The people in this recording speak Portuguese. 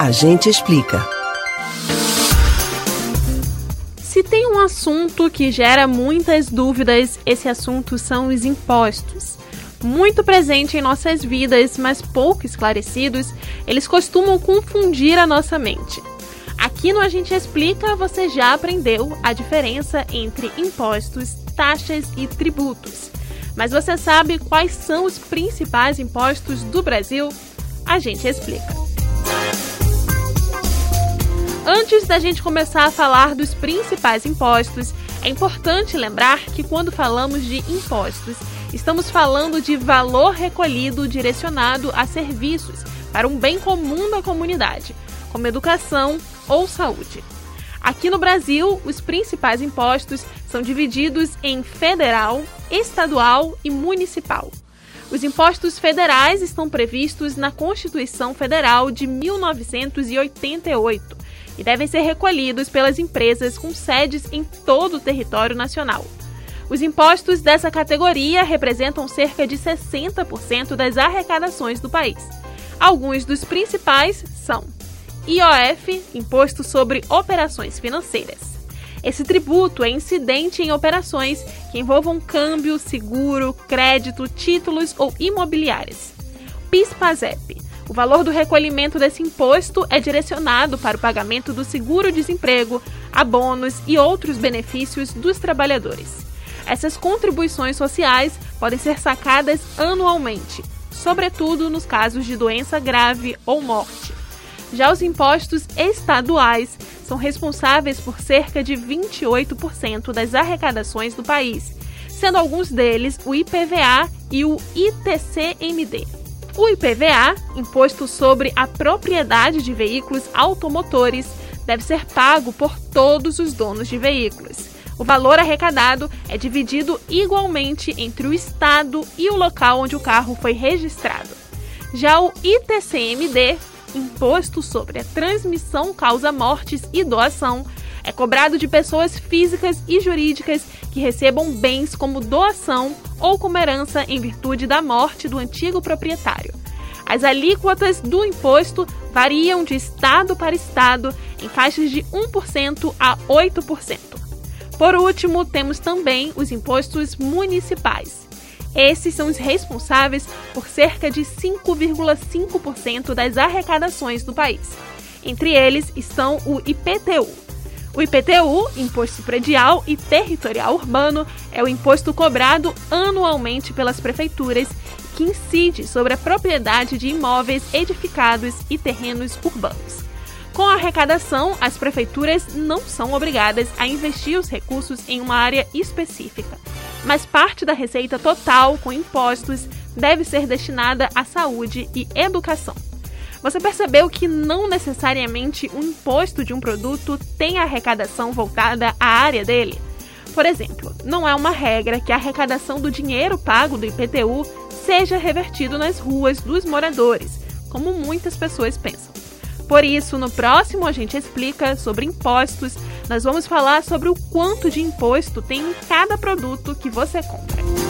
A gente explica. Se tem um assunto que gera muitas dúvidas, esse assunto são os impostos. Muito presente em nossas vidas, mas pouco esclarecidos, eles costumam confundir a nossa mente. Aqui no A Gente Explica você já aprendeu a diferença entre impostos, taxas e tributos. Mas você sabe quais são os principais impostos do Brasil? A gente explica. Antes da gente começar a falar dos principais impostos, é importante lembrar que quando falamos de impostos, estamos falando de valor recolhido direcionado a serviços para um bem comum da comunidade, como educação ou saúde. Aqui no Brasil, os principais impostos são divididos em federal, estadual e municipal. Os impostos federais estão previstos na Constituição Federal de 1988 e devem ser recolhidos pelas empresas com sedes em todo o território nacional. Os impostos dessa categoria representam cerca de 60% das arrecadações do país. Alguns dos principais são IOF Imposto sobre Operações Financeiras. Esse tributo é incidente em operações que envolvam câmbio, seguro, crédito, títulos ou imobiliárias. PIS/PASEP. O valor do recolhimento desse imposto é direcionado para o pagamento do seguro-desemprego, abonos e outros benefícios dos trabalhadores. Essas contribuições sociais podem ser sacadas anualmente, sobretudo nos casos de doença grave ou morte. Já os impostos estaduais são responsáveis por cerca de 28% das arrecadações do país, sendo alguns deles o IPVA e o ITCMD. O IPVA, Imposto sobre a Propriedade de Veículos Automotores, deve ser pago por todos os donos de veículos. O valor arrecadado é dividido igualmente entre o estado e o local onde o carro foi registrado. Já o ITCMD imposto sobre a transmissão causa mortes e doação é cobrado de pessoas físicas e jurídicas que recebam bens como doação ou como herança em virtude da morte do antigo proprietário. As alíquotas do imposto variam de estado para estado em faixas de 1% a 8%. Por último, temos também os impostos municipais. Esses são os responsáveis por cerca de 5,5% das arrecadações do país. Entre eles estão o IPTU. O IPTU, Imposto Predial e Territorial Urbano, é o imposto cobrado anualmente pelas prefeituras que incide sobre a propriedade de imóveis edificados e terrenos urbanos. Com a arrecadação, as prefeituras não são obrigadas a investir os recursos em uma área específica mas parte da receita total com impostos deve ser destinada à saúde e educação. Você percebeu que não necessariamente o imposto de um produto tem arrecadação voltada à área dele? Por exemplo, não é uma regra que a arrecadação do dinheiro pago do IPTU seja revertido nas ruas dos moradores, como muitas pessoas pensam. Por isso, no próximo a gente explica sobre impostos, nós vamos falar sobre o quanto de imposto tem em cada produto que você compra.